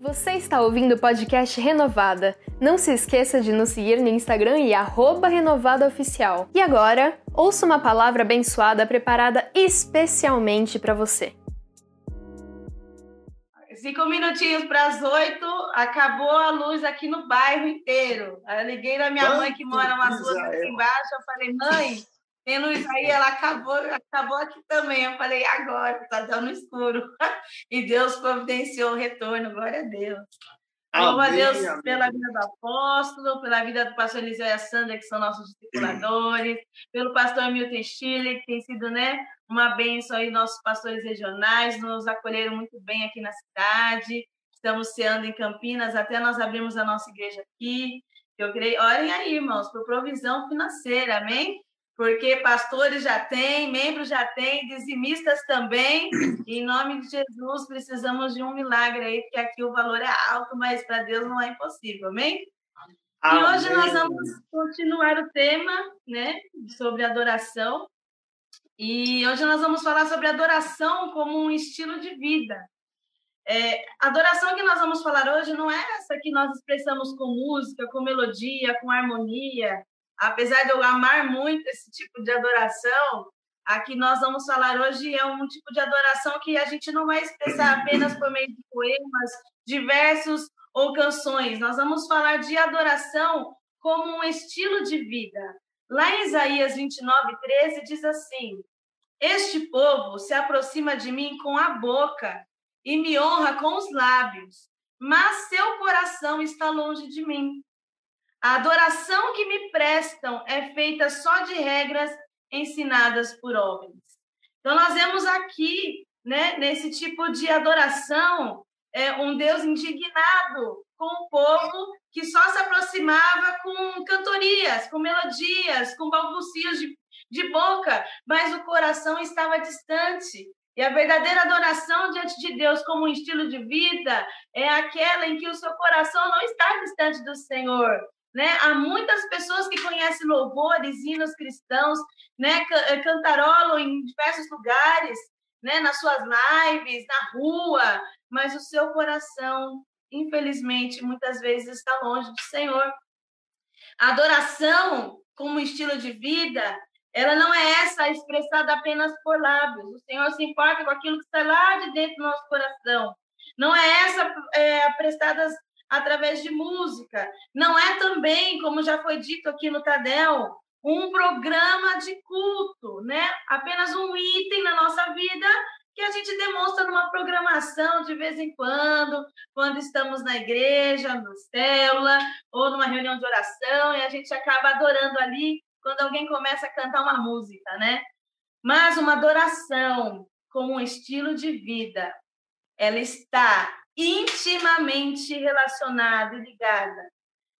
Você está ouvindo o podcast Renovada. Não se esqueça de nos seguir no Instagram e renovadaoficial. E agora, ouça uma palavra abençoada preparada especialmente para você. Cinco minutinhos para as oito, acabou a luz aqui no bairro inteiro. Eu liguei na minha Quanto mãe que mora umas ruas aqui embaixo, eu falei, mãe, luz aí, ela acabou, acabou aqui também. Eu falei, agora, está dando escuro. E Deus providenciou o retorno, glória a Deus. Louva a Deus amém. pela vida do apóstolo, pela vida do pastor Eliseu e a Sandra, que são nossos discipuladores, pelo pastor Milton Chile, que tem sido né, uma bênção aí, nossos pastores regionais, nos acolheram muito bem aqui na cidade. Estamos ceando em Campinas, até nós abrimos a nossa igreja aqui. Eu creio, olhem aí, irmãos, por provisão financeira, amém? Porque pastores já têm, membros já têm, dizimistas também. E, em nome de Jesus, precisamos de um milagre aí, porque aqui o valor é alto, mas para Deus não é impossível, amém? amém? E hoje nós vamos continuar o tema, né, sobre adoração. E hoje nós vamos falar sobre adoração como um estilo de vida. É, a adoração que nós vamos falar hoje não é essa que nós expressamos com música, com melodia, com harmonia, apesar de eu amar muito esse tipo de adoração, a que nós vamos falar hoje é um tipo de adoração que a gente não vai expressar apenas por meio de poemas, de versos ou canções. Nós vamos falar de adoração como um estilo de vida. Lá em Isaías 29, 13, diz assim: Este povo se aproxima de mim com a boca e me honra com os lábios, mas seu coração está longe de mim. A adoração que me prestam é feita só de regras ensinadas por homens. Então, nós vemos aqui, né, nesse tipo de adoração, é, um Deus indignado com o povo que só se aproximava com cantorias, com melodias, com balbucios de, de boca, mas o coração estava distante. E a verdadeira adoração diante de Deus como um estilo de vida é aquela em que o seu coração não está distante do Senhor, né? Há muitas pessoas que conhecem louvores, hinos cristãos, né? Eh, cantarolam em diversos lugares, né? Nas suas lives, na rua, mas o seu coração, infelizmente, muitas vezes está longe do Senhor. A adoração como estilo de vida, ela não é essa expressada apenas por lábios. O Senhor se importa com aquilo que está lá de dentro do nosso coração. Não é essa é, prestada através de música. Não é também, como já foi dito aqui no Tadel, um programa de culto, né? Apenas um item na nossa vida que a gente demonstra numa programação de vez em quando, quando estamos na igreja, na célula, ou numa reunião de oração, e a gente acaba adorando ali quando alguém começa a cantar uma música, né? Mas uma adoração como um estilo de vida, ela está intimamente relacionada e ligada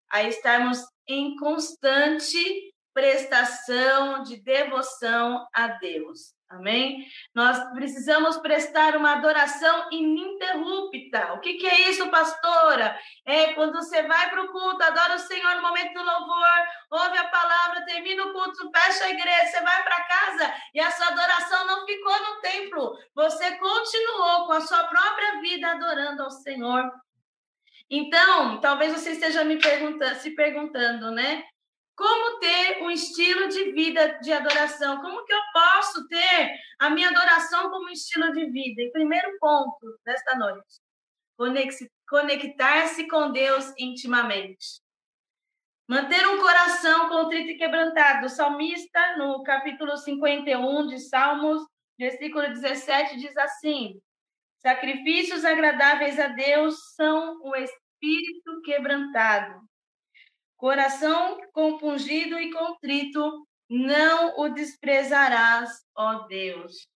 a estarmos em constante prestação de devoção a Deus. Amém? Nós precisamos prestar uma adoração ininterrupta. O que, que é isso, pastora? É quando você vai para o culto, adora o Senhor no momento do louvor, ouve a palavra, termina o culto, fecha a igreja, você vai para casa e a sua adoração não ficou no templo. Você continuou com a sua própria vida adorando ao Senhor. Então, talvez você esteja me perguntando, se perguntando, né? Como ter um estilo de vida de adoração? Como que eu posso ter a minha adoração como estilo de vida? E primeiro ponto desta noite, conectar-se com Deus intimamente. Manter um coração contrito e quebrantado. O salmista, no capítulo 51 de Salmos, versículo 17, diz assim: Sacrifícios agradáveis a Deus são o espírito quebrantado Coração compungido e contrito, não o desprezarás, ó Deus.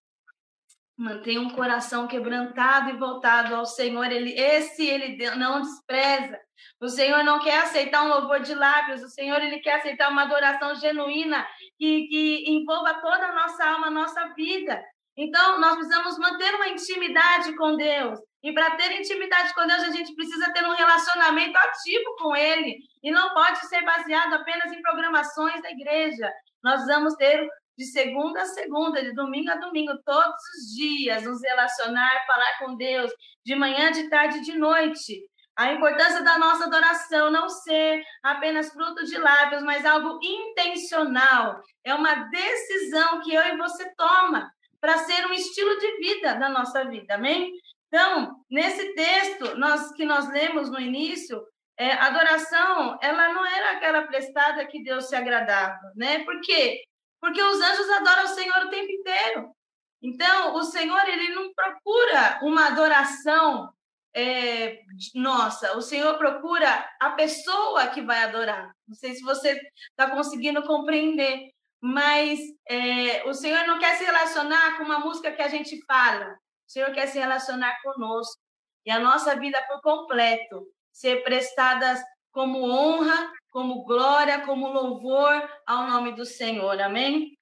Mantenha um coração quebrantado e voltado ao Senhor. Ele, esse ele não despreza. O Senhor não quer aceitar um louvor de lábios. O Senhor ele quer aceitar uma adoração genuína que, que envolva toda a nossa alma, a nossa vida. Então, nós precisamos manter uma intimidade com Deus. E para ter intimidade com Deus, a gente precisa ter um relacionamento ativo com Ele. E não pode ser baseado apenas em programações da igreja. Nós vamos ter de segunda a segunda, de domingo a domingo, todos os dias, nos relacionar, falar com Deus, de manhã, de tarde, de noite. A importância da nossa adoração não ser apenas fruto de lábios, mas algo intencional. É uma decisão que eu e você toma para ser um estilo de vida da nossa vida, amém? Então, nesse texto nós, que nós lemos no início, é, adoração, ela não era aquela prestada que Deus se agradava, né? Por quê? Porque os anjos adoram o Senhor o tempo inteiro. Então, o Senhor, ele não procura uma adoração é, nossa, o Senhor procura a pessoa que vai adorar. Não sei se você está conseguindo compreender, mas é, o Senhor não quer se relacionar com uma música que a gente fala. O Senhor quer se relacionar conosco e a nossa vida por completo ser prestadas como honra, como glória, como louvor ao nome do Senhor. Amém?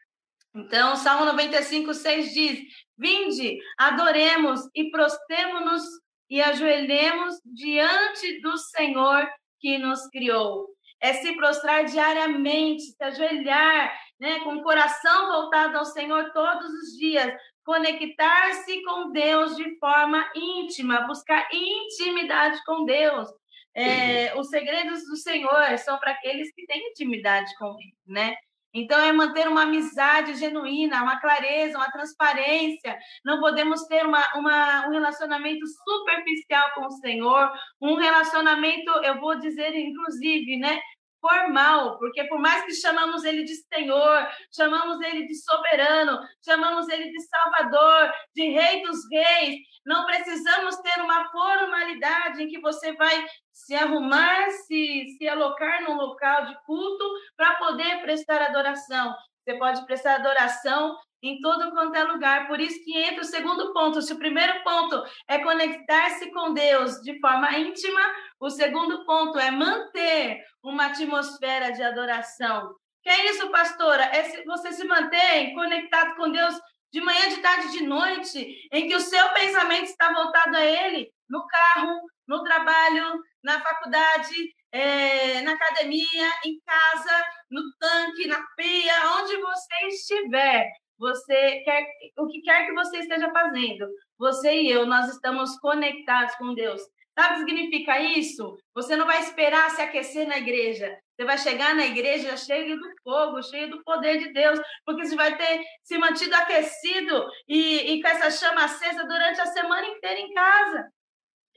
Então, Salmo 95, 6 diz: Vinde, adoremos e prostemos-nos e ajoelhemos diante do Senhor que nos criou. É se prostrar diariamente, se ajoelhar, né, com o coração voltado ao Senhor todos os dias, conectar-se com Deus de forma íntima, buscar intimidade com Deus. É, os segredos do Senhor são para aqueles que têm intimidade com Ele, né? Então, é manter uma amizade genuína, uma clareza, uma transparência. Não podemos ter uma, uma, um relacionamento superficial com o Senhor, um relacionamento, eu vou dizer, inclusive, né? Formal, porque por mais que chamamos ele de Senhor, chamamos ele de soberano, chamamos ele de Salvador, de Rei dos Reis, não precisamos ter uma formalidade em que você vai se arrumar, se, se alocar num local de culto para poder prestar adoração. Você pode prestar adoração em todo quanto é lugar. Por isso que entra o segundo ponto. Se o primeiro ponto é conectar-se com Deus de forma íntima, o segundo ponto é manter uma atmosfera de adoração. Que é isso, pastora? É você se mantém conectado com Deus de manhã, de tarde, de noite, em que o seu pensamento está voltado a Ele, no carro, no trabalho, na faculdade, é, na academia, em casa, no tanque, na pia, onde você estiver. Você quer o que quer que você esteja fazendo, você e eu, nós estamos conectados com Deus. Sabe o que significa isso? Você não vai esperar se aquecer na igreja. Você vai chegar na igreja cheio do fogo, cheio do poder de Deus, porque você vai ter se mantido aquecido e, e com essa chama acesa durante a semana inteira em casa.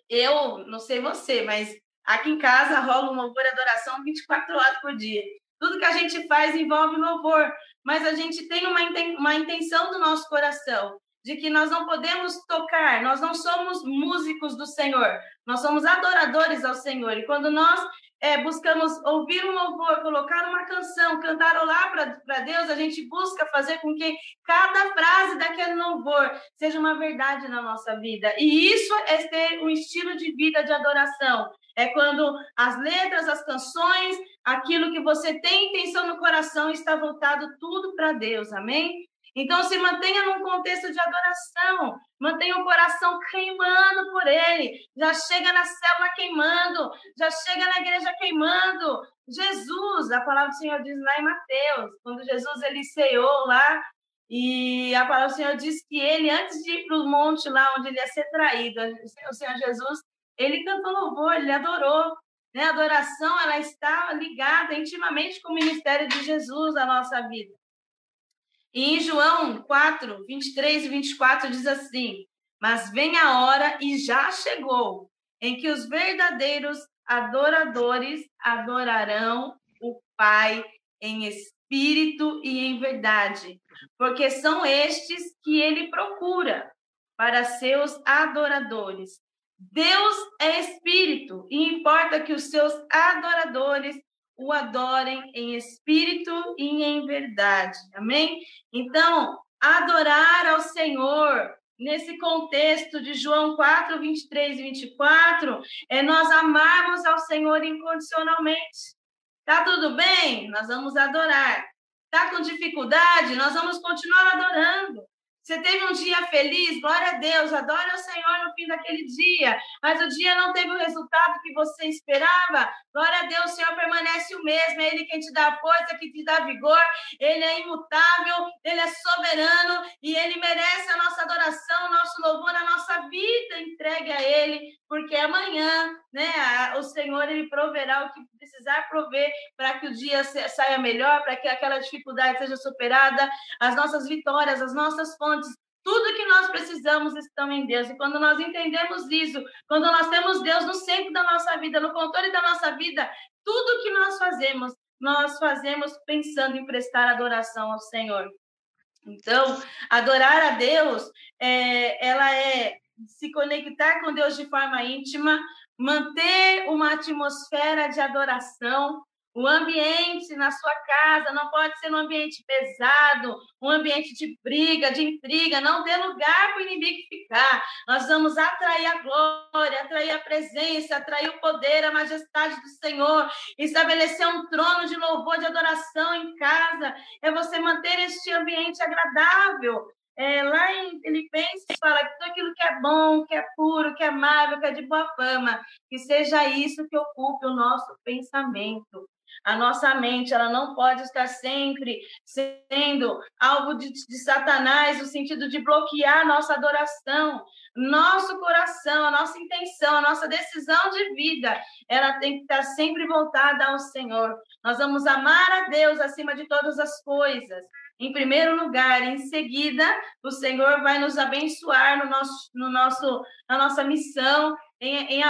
Eu, não sei você, mas aqui em casa rola um louvor e adoração 24 horas por dia. Tudo que a gente faz envolve louvor, mas a gente tem uma, uma intenção do nosso coração de que nós não podemos tocar, nós não somos músicos do Senhor, nós somos adoradores ao Senhor. E quando nós é, buscamos ouvir um louvor, colocar uma canção, cantarolar para Deus, a gente busca fazer com que cada frase daquele louvor seja uma verdade na nossa vida. E isso é ter um estilo de vida de adoração. É quando as letras, as canções, aquilo que você tem intenção no coração está voltado tudo para Deus. Amém? Então, se mantenha num contexto de adoração, mantenha o coração queimando por Ele. Já chega na célula queimando, já chega na igreja queimando. Jesus, a palavra do Senhor diz lá em Mateus, quando Jesus ele ceou lá, e a palavra do Senhor diz que ele, antes de ir para o monte lá onde ele ia ser traído, o Senhor Jesus, ele cantou louvor, ele adorou. Né? A adoração ela está ligada intimamente com o ministério de Jesus na nossa vida. E em João 4, 23 e 24 diz assim: Mas vem a hora e já chegou em que os verdadeiros adoradores adorarão o Pai em espírito e em verdade, porque são estes que ele procura para seus adoradores. Deus é espírito e importa que os seus adoradores o adorem em espírito e em verdade. Amém? Então, adorar ao Senhor nesse contexto de João 4, 23 e 24, é nós amarmos ao Senhor incondicionalmente. Tá tudo bem? Nós vamos adorar. Tá com dificuldade? Nós vamos continuar adorando. Você teve um dia feliz, glória a Deus, adore ao Senhor no fim daquele dia, mas o dia não teve o resultado que você esperava, glória a Deus, o Senhor permanece o mesmo, é Ele quem te dá força, que te dá vigor, Ele é imutável, Ele é soberano e Ele merece a nossa adoração, o nosso louvor, a nossa vida entregue a Ele, porque amanhã, né, o Senhor ele proverá o que precisar prover para que o dia saia melhor, para que aquela dificuldade seja superada, as nossas vitórias, as nossas fontes tudo que nós precisamos estão em Deus. E quando nós entendemos isso, quando nós temos Deus no centro da nossa vida, no controle da nossa vida, tudo que nós fazemos, nós fazemos pensando em prestar adoração ao Senhor. Então, adorar a Deus, é, ela é se conectar com Deus de forma íntima, manter uma atmosfera de adoração, o ambiente na sua casa não pode ser um ambiente pesado, um ambiente de briga, de intriga. Não dê lugar para o inimigo ficar. Nós vamos atrair a glória, atrair a presença, atrair o poder, a majestade do Senhor, estabelecer um trono de louvor, de adoração em casa. É você manter este ambiente agradável. É, lá em Filipenses fala que tudo aquilo que é bom, que é puro, que é amável, que é de boa fama, que seja isso que ocupe o nosso pensamento. A nossa mente ela não pode estar sempre sendo alvo de, de Satanás, no sentido de bloquear nossa adoração. Nosso coração, a nossa intenção, a nossa decisão de vida, ela tem que estar sempre voltada ao Senhor. Nós vamos amar a Deus acima de todas as coisas. Em primeiro lugar, em seguida, o Senhor vai nos abençoar no nosso, no nosso, na nossa missão em, em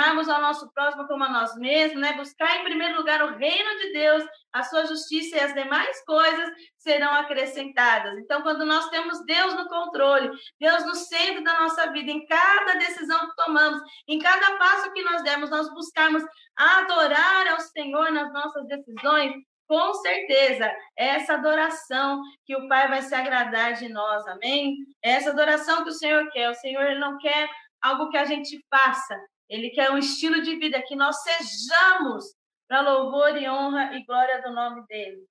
amarmos ao nosso próximo como a nós mesmos, né? Buscar em primeiro lugar o reino de Deus, a sua justiça e as demais coisas serão acrescentadas. Então, quando nós temos Deus no controle, Deus no centro da nossa vida, em cada decisão que tomamos, em cada passo que nós demos, nós buscarmos adorar ao Senhor nas nossas decisões, com certeza, essa adoração que o Pai vai se agradar de nós, amém? Essa adoração que o Senhor quer, o Senhor não quer algo que a gente faça, ele quer um estilo de vida que nós sejamos para louvor e honra e glória do nome dele.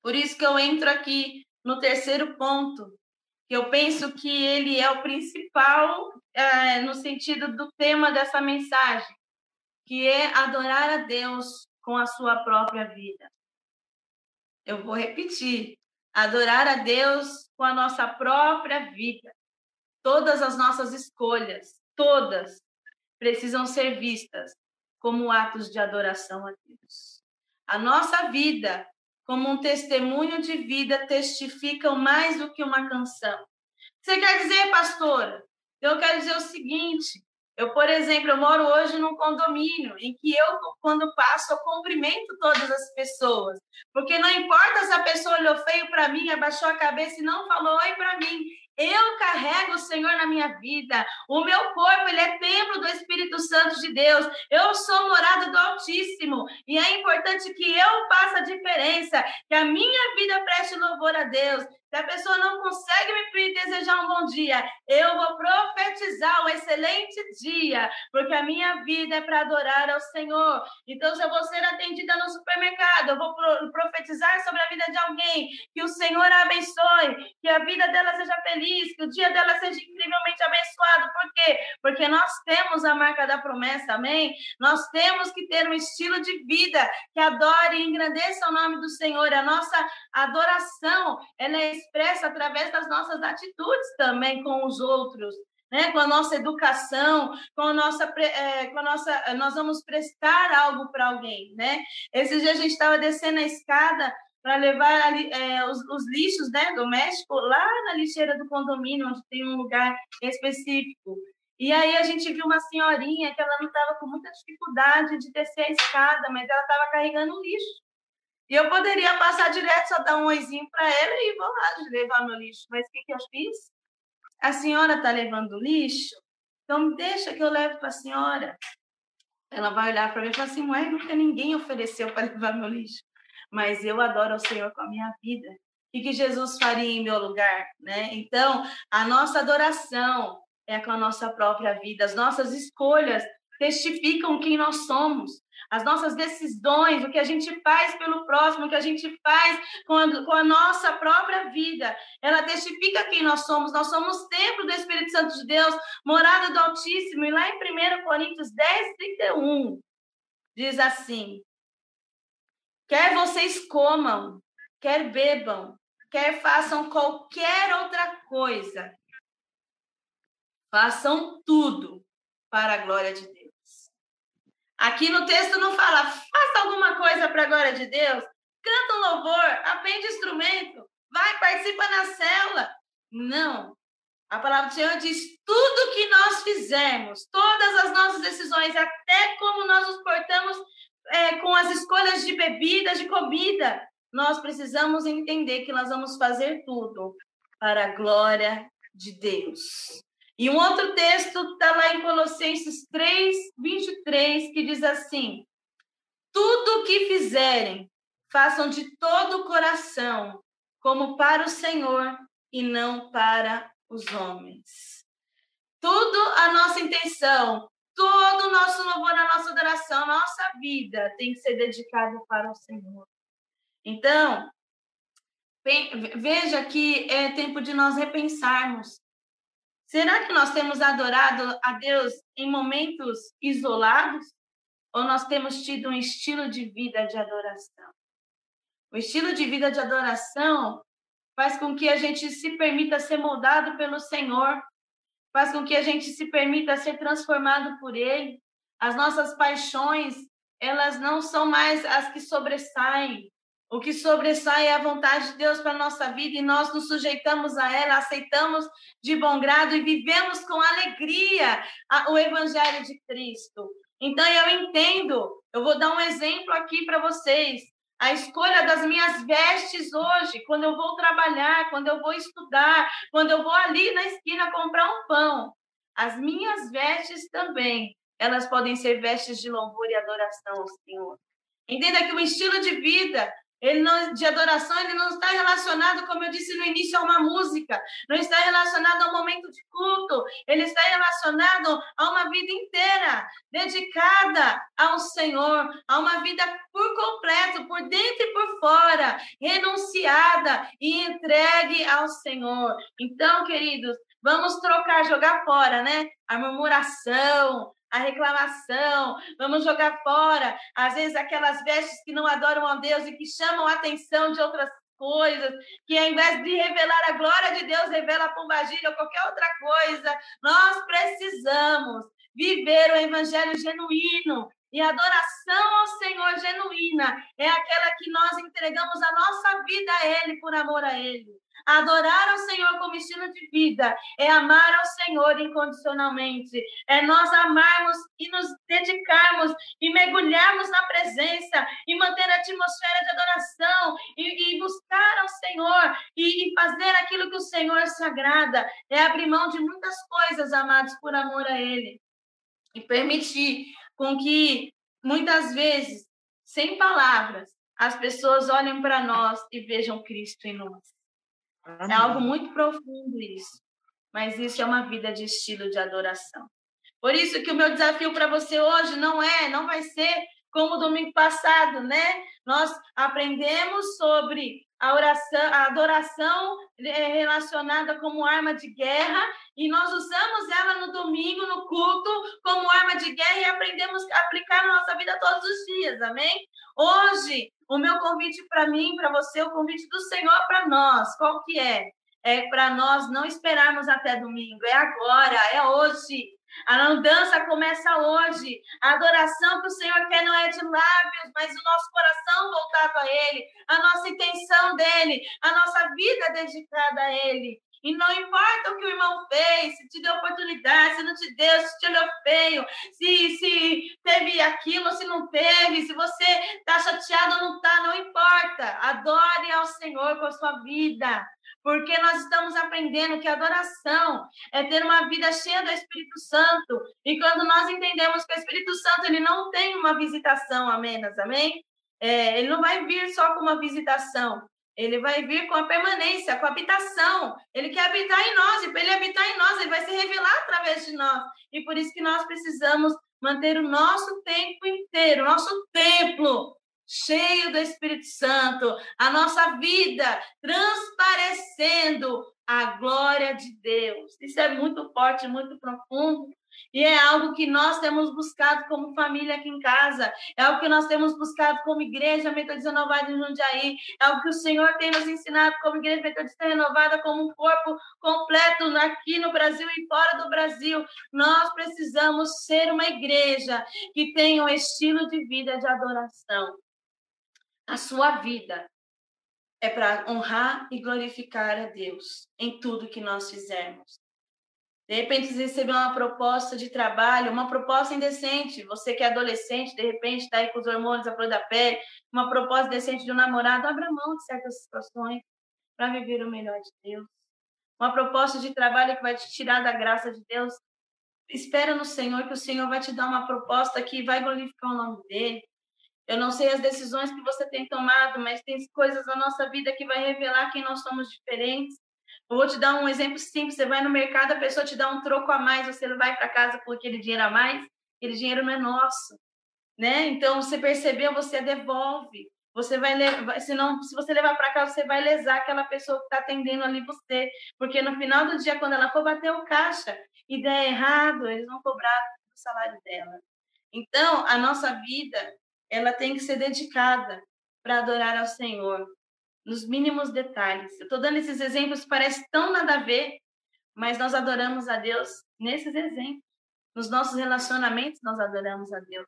Por isso que eu entro aqui no terceiro ponto, que eu penso que ele é o principal é, no sentido do tema dessa mensagem, que é adorar a Deus com a sua própria vida. Eu vou repetir: adorar a Deus com a nossa própria vida. Todas as nossas escolhas, todas, precisam ser vistas como atos de adoração a Deus. A nossa vida, como um testemunho de vida, testificam mais do que uma canção. Você quer dizer, pastora? Eu quero dizer o seguinte: eu, por exemplo, eu moro hoje num condomínio em que eu, quando passo, eu cumprimento todas as pessoas. Porque não importa se a pessoa olhou feio para mim, abaixou a cabeça e não falou oi para mim. Eu carrego o Senhor na minha vida. O meu corpo, ele é templo do Espírito Santo de Deus. Eu sou morada do Altíssimo. E é importante que eu faça a diferença, que a minha vida preste louvor a Deus. Se a pessoa não consegue me desejar um bom dia, eu vou profetizar um excelente dia, porque a minha vida é para adorar ao Senhor. Então, se eu vou ser atendida no supermercado, eu vou profetizar sobre a vida de alguém, que o Senhor a abençoe, que a vida dela seja feliz, que o dia dela seja incrivelmente abençoado. Por quê? Porque nós temos a marca da promessa, amém? Nós temos que ter um estilo de vida que adore e engrandeça o nome do Senhor. A nossa adoração, ela é expressa através das nossas atitudes também com os outros. Né, com a nossa educação, com a nossa, é, com a nossa, nós vamos prestar algo para alguém, né? Esses dias a gente estava descendo a escada para levar é, os, os, lixos, né, lá na lixeira do condomínio, onde tem um lugar específico. E aí a gente viu uma senhorinha que ela não estava com muita dificuldade de descer a escada, mas ela estava carregando lixo. E eu poderia passar direto, só dar um oizinho para ela e vou lá levar meu lixo. Mas o que, que eu fiz? A senhora está levando lixo? Então, deixa que eu levo para a senhora. Ela vai olhar para mim e falar assim: Ué, nunca ninguém ofereceu para levar meu lixo. Mas eu adoro o Senhor com a minha vida. Que, que Jesus faria em meu lugar? Né? Então, a nossa adoração é com a nossa própria vida. As nossas escolhas testificam quem nós somos as nossas decisões, o que a gente faz pelo próximo, o que a gente faz com a, nossa própria vida, ela testifica quem nós somos. Nós somos templo do Espírito Santo de Deus, morada do Altíssimo. E lá em 1 Coríntios 10, 31, diz assim: quer vocês comam, quer bebam, quer façam qualquer outra coisa, façam tudo para a glória de Deus. Aqui no texto não fala, faça alguma coisa para a glória de Deus, canta um louvor, aprende instrumento, vai, participa na célula. Não. A palavra do Senhor diz: tudo que nós fizermos, todas as nossas decisões, até como nós nos portamos é, com as escolhas de bebida, de comida, nós precisamos entender que nós vamos fazer tudo para a glória de Deus. E um outro texto está lá em Colossenses 3, 23, que diz assim: Tudo o que fizerem, façam de todo o coração, como para o Senhor e não para os homens. Tudo a nossa intenção, todo o nosso louvor, a nossa adoração, a nossa vida tem que ser dedicado para o Senhor. Então, veja que é tempo de nós repensarmos. Será que nós temos adorado a Deus em momentos isolados? Ou nós temos tido um estilo de vida de adoração? O estilo de vida de adoração faz com que a gente se permita ser moldado pelo Senhor, faz com que a gente se permita ser transformado por Ele. As nossas paixões, elas não são mais as que sobressaem, o que sobressai é a vontade de Deus para a nossa vida e nós nos sujeitamos a ela, aceitamos de bom grado e vivemos com alegria o Evangelho de Cristo. Então, eu entendo, eu vou dar um exemplo aqui para vocês. A escolha das minhas vestes hoje, quando eu vou trabalhar, quando eu vou estudar, quando eu vou ali na esquina comprar um pão. As minhas vestes também, elas podem ser vestes de louvor e adoração ao Senhor. Entenda que o estilo de vida ele não, de adoração, ele não está relacionado, como eu disse no início, a uma música, não está relacionado a um momento de culto, ele está relacionado a uma vida inteira, dedicada ao Senhor, a uma vida por completo, por dentro e por fora, renunciada e entregue ao Senhor. Então, queridos, vamos trocar, jogar fora, né? A murmuração, a reclamação, vamos jogar fora, às vezes, aquelas vestes que não adoram a Deus e que chamam a atenção de outras coisas, que ao invés de revelar a glória de Deus, revela a pombagira ou qualquer outra coisa. Nós precisamos viver o evangelho genuíno. E a adoração ao Senhor genuína é aquela que nós entregamos a nossa vida a Ele por amor a Ele. Adorar ao Senhor como estilo de vida é amar ao Senhor incondicionalmente, é nós amarmos e nos dedicarmos e mergulharmos na presença e manter a atmosfera de adoração e, e buscar ao Senhor e, e fazer aquilo que o Senhor sagrada, é abrir mão de muitas coisas, amados, por amor a Ele. E permitir com que muitas vezes, sem palavras, as pessoas olhem para nós e vejam Cristo em nós. Amém. É algo muito profundo isso. Mas isso é uma vida de estilo de adoração. Por isso que o meu desafio para você hoje não é, não vai ser como domingo passado, né? Nós aprendemos sobre a oração, a adoração é, relacionada como arma de guerra e nós usamos ela no domingo no culto como arma de guerra e aprendemos a aplicar na nossa vida todos os dias. Amém? Hoje o meu convite para mim, para você, o convite do Senhor para nós, qual que é? É para nós não esperarmos até domingo, é agora, é hoje. A andança começa hoje. A adoração que o Senhor quer não é de lábios, mas o nosso coração voltado a Ele, a nossa intenção dele, a nossa vida dedicada a Ele. E não importa o que o irmão fez, se te deu oportunidade, se não te deu, se te olhou feio, se, se teve aquilo, se não teve, se você está chateado ou não está, não importa. Adore ao Senhor com a sua vida. Porque nós estamos aprendendo que adoração é ter uma vida cheia do Espírito Santo. E quando nós entendemos que o Espírito Santo ele não tem uma visitação apenas, amém? É, ele não vai vir só com uma visitação, ele vai vir com a permanência, com a habitação. Ele quer habitar em nós, e para ele habitar em nós, ele vai se revelar através de nós. E por isso que nós precisamos manter o nosso tempo inteiro, nosso templo cheio do Espírito Santo, a nossa vida transparecendo a glória de Deus. Isso é muito forte, muito profundo, E é algo que nós temos buscado como família aqui em casa, é algo que nós temos buscado como igreja metodista renovada em Jundiaí, é algo que o Senhor tem nos ensinado como igreja metodista renovada, como um corpo completo aqui no Brasil e fora do Brasil. Nós precisamos ser uma igreja que tenha um estilo de vida de adoração. A sua vida é para honrar e glorificar a Deus em tudo que nós fizermos. De repente, você recebeu uma proposta de trabalho, uma proposta indecente. Você que é adolescente, de repente, está aí com os hormônios à flor da pele, uma proposta decente de um namorado, abra mão de certas situações para viver o melhor de Deus. Uma proposta de trabalho que vai te tirar da graça de Deus. Espera no Senhor, que o Senhor vai te dar uma proposta que vai glorificar o nome dele. Eu não sei as decisões que você tem tomado, mas tem coisas na nossa vida que vai revelar quem nós somos diferentes. Vou te dar um exemplo simples. Você vai no mercado, a pessoa te dá um troco a mais, você não vai para casa com aquele dinheiro a mais, aquele dinheiro não é nosso, né? Então, você percebeu, você devolve. Você vai levar, se não, se você levar para casa, você vai lesar aquela pessoa que está atendendo ali você, porque no final do dia, quando ela for bater o caixa e der errado, eles vão cobrar o salário dela. Então, a nossa vida ela tem que ser dedicada para adorar ao Senhor, nos mínimos detalhes. Eu estou dando esses exemplos que parecem tão nada a ver, mas nós adoramos a Deus nesses exemplos. Nos nossos relacionamentos, nós adoramos a Deus.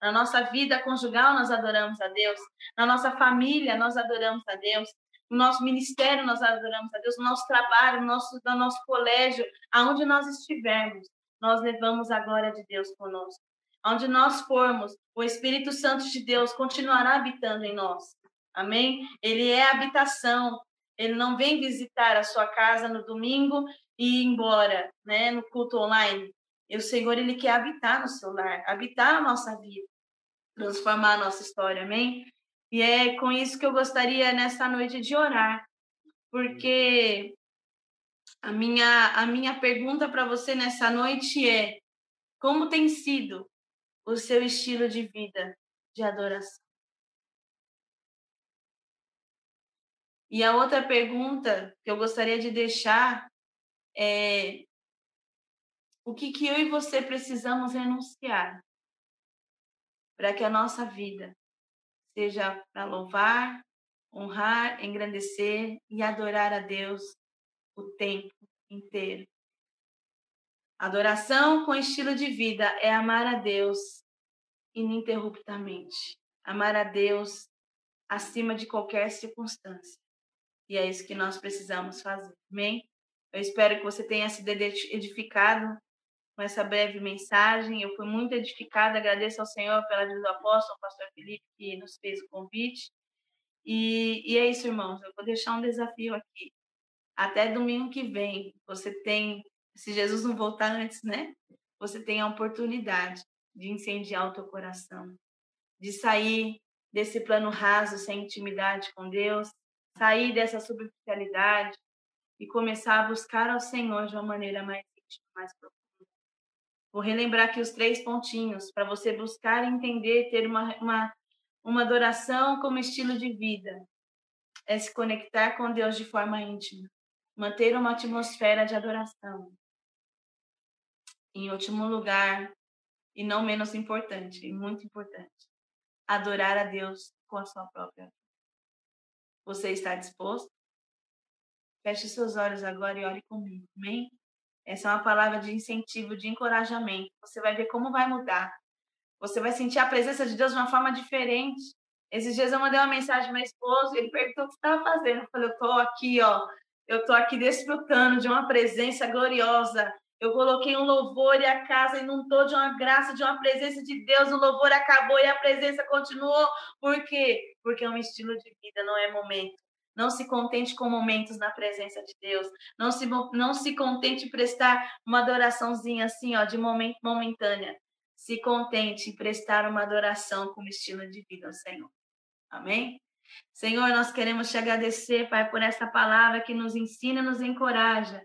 Na nossa vida conjugal, nós adoramos a Deus. Na nossa família, nós adoramos a Deus. No nosso ministério, nós adoramos a Deus. No nosso trabalho, no nosso, no nosso colégio, aonde nós estivermos, nós levamos a glória de Deus conosco. Onde nós formos, o Espírito Santo de Deus continuará habitando em nós. Amém? Ele é habitação. Ele não vem visitar a sua casa no domingo e ir embora, né, no culto online. E o Senhor ele quer habitar no seu lar, habitar a nossa vida, transformar a nossa história. Amém? E é com isso que eu gostaria nessa noite de orar, porque a minha a minha pergunta para você nessa noite é: como tem sido o seu estilo de vida de adoração. E a outra pergunta que eu gostaria de deixar é: o que, que eu e você precisamos renunciar para que a nossa vida seja para louvar, honrar, engrandecer e adorar a Deus o tempo inteiro? Adoração com estilo de vida é amar a Deus ininterruptamente. Amar a Deus acima de qualquer circunstância. E é isso que nós precisamos fazer. Amém? Eu espero que você tenha sido edificado com essa breve mensagem. Eu fui muito edificada. Agradeço ao Senhor pela vida do apóstolo, ao pastor Felipe, que nos fez o convite. E, e é isso, irmãos. Eu vou deixar um desafio aqui. Até domingo que vem, você tem se Jesus não voltar antes, né? Você tem a oportunidade de incendiar o teu coração, de sair desse plano raso sem intimidade com Deus, sair dessa superficialidade e começar a buscar ao Senhor de uma maneira mais íntima, mais profunda. Vou relembrar aqui os três pontinhos para você buscar entender, ter uma, uma, uma adoração como estilo de vida. É se conectar com Deus de forma íntima, manter uma atmosfera de adoração, em último lugar, e não menos importante, e muito importante, adorar a Deus com a sua própria vida. Você está disposto? Feche seus olhos agora e ore comigo, amém? Essa é uma palavra de incentivo, de encorajamento. Você vai ver como vai mudar. Você vai sentir a presença de Deus de uma forma diferente. Esses dias eu mandei uma mensagem ao meu esposo, ele perguntou o que estava fazendo. Eu falei, eu estou aqui, ó, eu estou aqui desfrutando de uma presença gloriosa. Eu coloquei um louvor e a casa inundou de uma graça, de uma presença de Deus. O louvor acabou e a presença continuou. Por quê? Porque é um estilo de vida, não é momento. Não se contente com momentos na presença de Deus. Não se, não se contente em prestar uma adoraçãozinha assim, ó, de moment, momentânea. Se contente em prestar uma adoração como estilo de vida ao Senhor. Amém? Senhor, nós queremos te agradecer, Pai, por essa palavra que nos ensina, nos encoraja,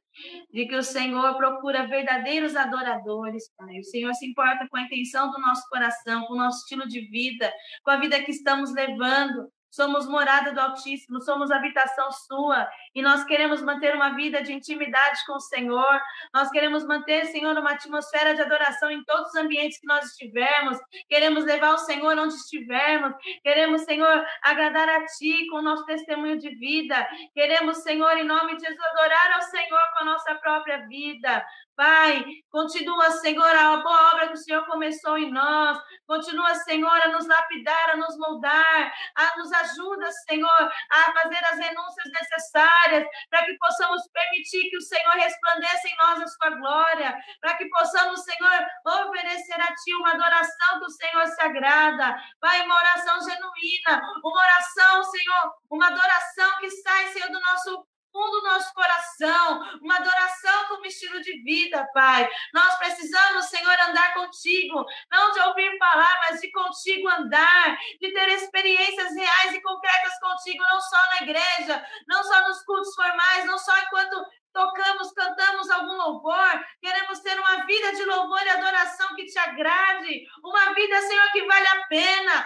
de que o Senhor procura verdadeiros adoradores, Pai. O Senhor se importa com a intenção do nosso coração, com o nosso estilo de vida, com a vida que estamos levando. Somos morada do Altíssimo, somos habitação sua, e nós queremos manter uma vida de intimidade com o Senhor, nós queremos manter, Senhor, uma atmosfera de adoração em todos os ambientes que nós estivermos, queremos levar o Senhor onde estivermos, queremos, Senhor, agradar a Ti com o nosso testemunho de vida, queremos, Senhor, em nome de Jesus, adorar ao Senhor com a nossa própria vida. Pai, continua, Senhor, a boa obra que o Senhor começou em nós. Continua, Senhor, a nos lapidar, a nos moldar, a nos ajuda, Senhor, a fazer as renúncias necessárias para que possamos permitir que o Senhor resplandeça em nós a sua glória, para que possamos, Senhor, oferecer a Ti uma adoração que o Senhor se agrada. Pai, uma oração genuína, uma oração, Senhor, uma adoração que sai, Senhor, do nosso fundo do nosso coração, uma adoração como estilo de vida, Pai. Nós precisamos, Senhor, andar contigo, não de ouvir falar, mas de contigo andar, de ter experiências reais e concretas contigo, não só na igreja, não só nos cultos formais, não só enquanto tocamos, cantamos algum louvor, queremos ter uma vida de louvor e adoração que te agrade, uma vida, Senhor, que vale a pena,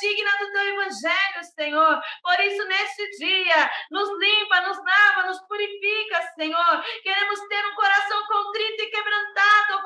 digna do teu evangelho, Senhor. Por isso, neste dia, nos limpa, nos lava, nos purifica, Senhor. Queremos ter um coração contrito e quebrantado,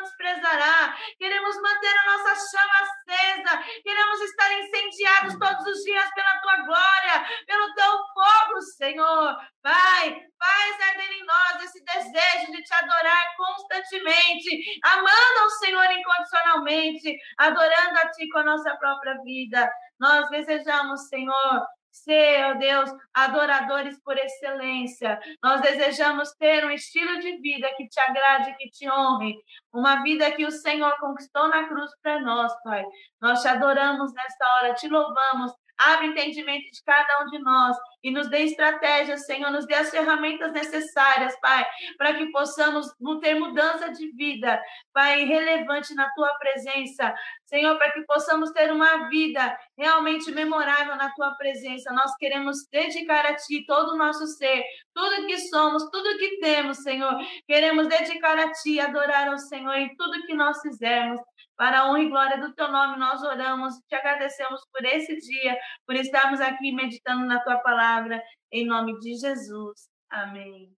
não desprezará. Queremos manter a nossa chama acesa, queremos estar incendiados todos os dias pela tua glória, pelo teu fogo, Senhor. Pai, faz arder em nós esse desejo de te adorar constantemente, amando ao Senhor incondicionalmente, adorando a Ti com a nossa própria vida. Nós desejamos, Senhor, ser, ó Deus, adoradores por excelência. Nós desejamos ter um estilo de vida que te agrade, que te honre, uma vida que o Senhor conquistou na cruz para nós, Pai. Nós te adoramos nesta hora, te louvamos, Abre entendimento de cada um de nós e nos dê estratégias, Senhor, nos dê as ferramentas necessárias, Pai, para que possamos ter mudança de vida, Pai, relevante na tua presença. Senhor, para que possamos ter uma vida realmente memorável na tua presença. Nós queremos dedicar a ti todo o nosso ser, tudo que somos, tudo que temos, Senhor. Queremos dedicar a ti, adorar ao Senhor em tudo que nós fizermos. Para a honra e glória do teu nome, nós oramos e te agradecemos por esse dia, por estarmos aqui meditando na tua palavra, em nome de Jesus. Amém.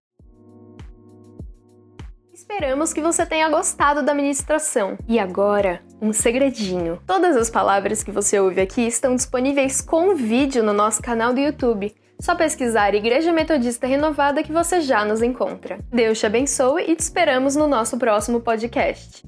Esperamos que você tenha gostado da ministração. E agora, um segredinho. Todas as palavras que você ouve aqui estão disponíveis com vídeo no nosso canal do YouTube. Só pesquisar Igreja Metodista Renovada que você já nos encontra. Deus te abençoe e te esperamos no nosso próximo podcast.